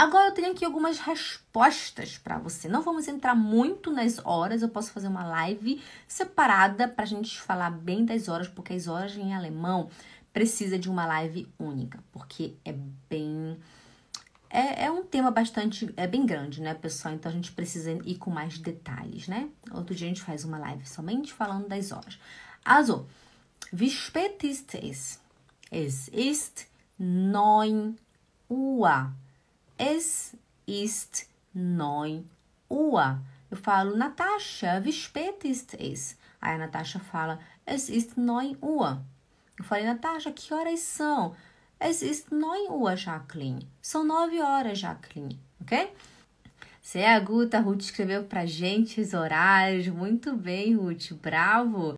Agora eu tenho aqui algumas respostas para você. Não vamos entrar muito nas horas, eu posso fazer uma live separada para a gente falar bem das horas, porque as horas em alemão precisa de uma live única, porque é bem. É, é um tema bastante. É bem grande, né, pessoal? Então a gente precisa ir com mais detalhes, né? Outro dia a gente faz uma live somente falando das horas. Also, wie spät ist es? Es ist 9 Uhr. Es ist 9 Uhr. Eu falo, Natascha, wie spät ist es? Aí a Natascha fala, es ist 9 Uhr. Eu falei, Natasha, que horas são? Es ist 9 Uhr, Jacqueline. São 9 horas, Jacqueline, ok? Sehr gut, a Ruth escreveu pra gente os horários. Muito bem, Ruth, bravo!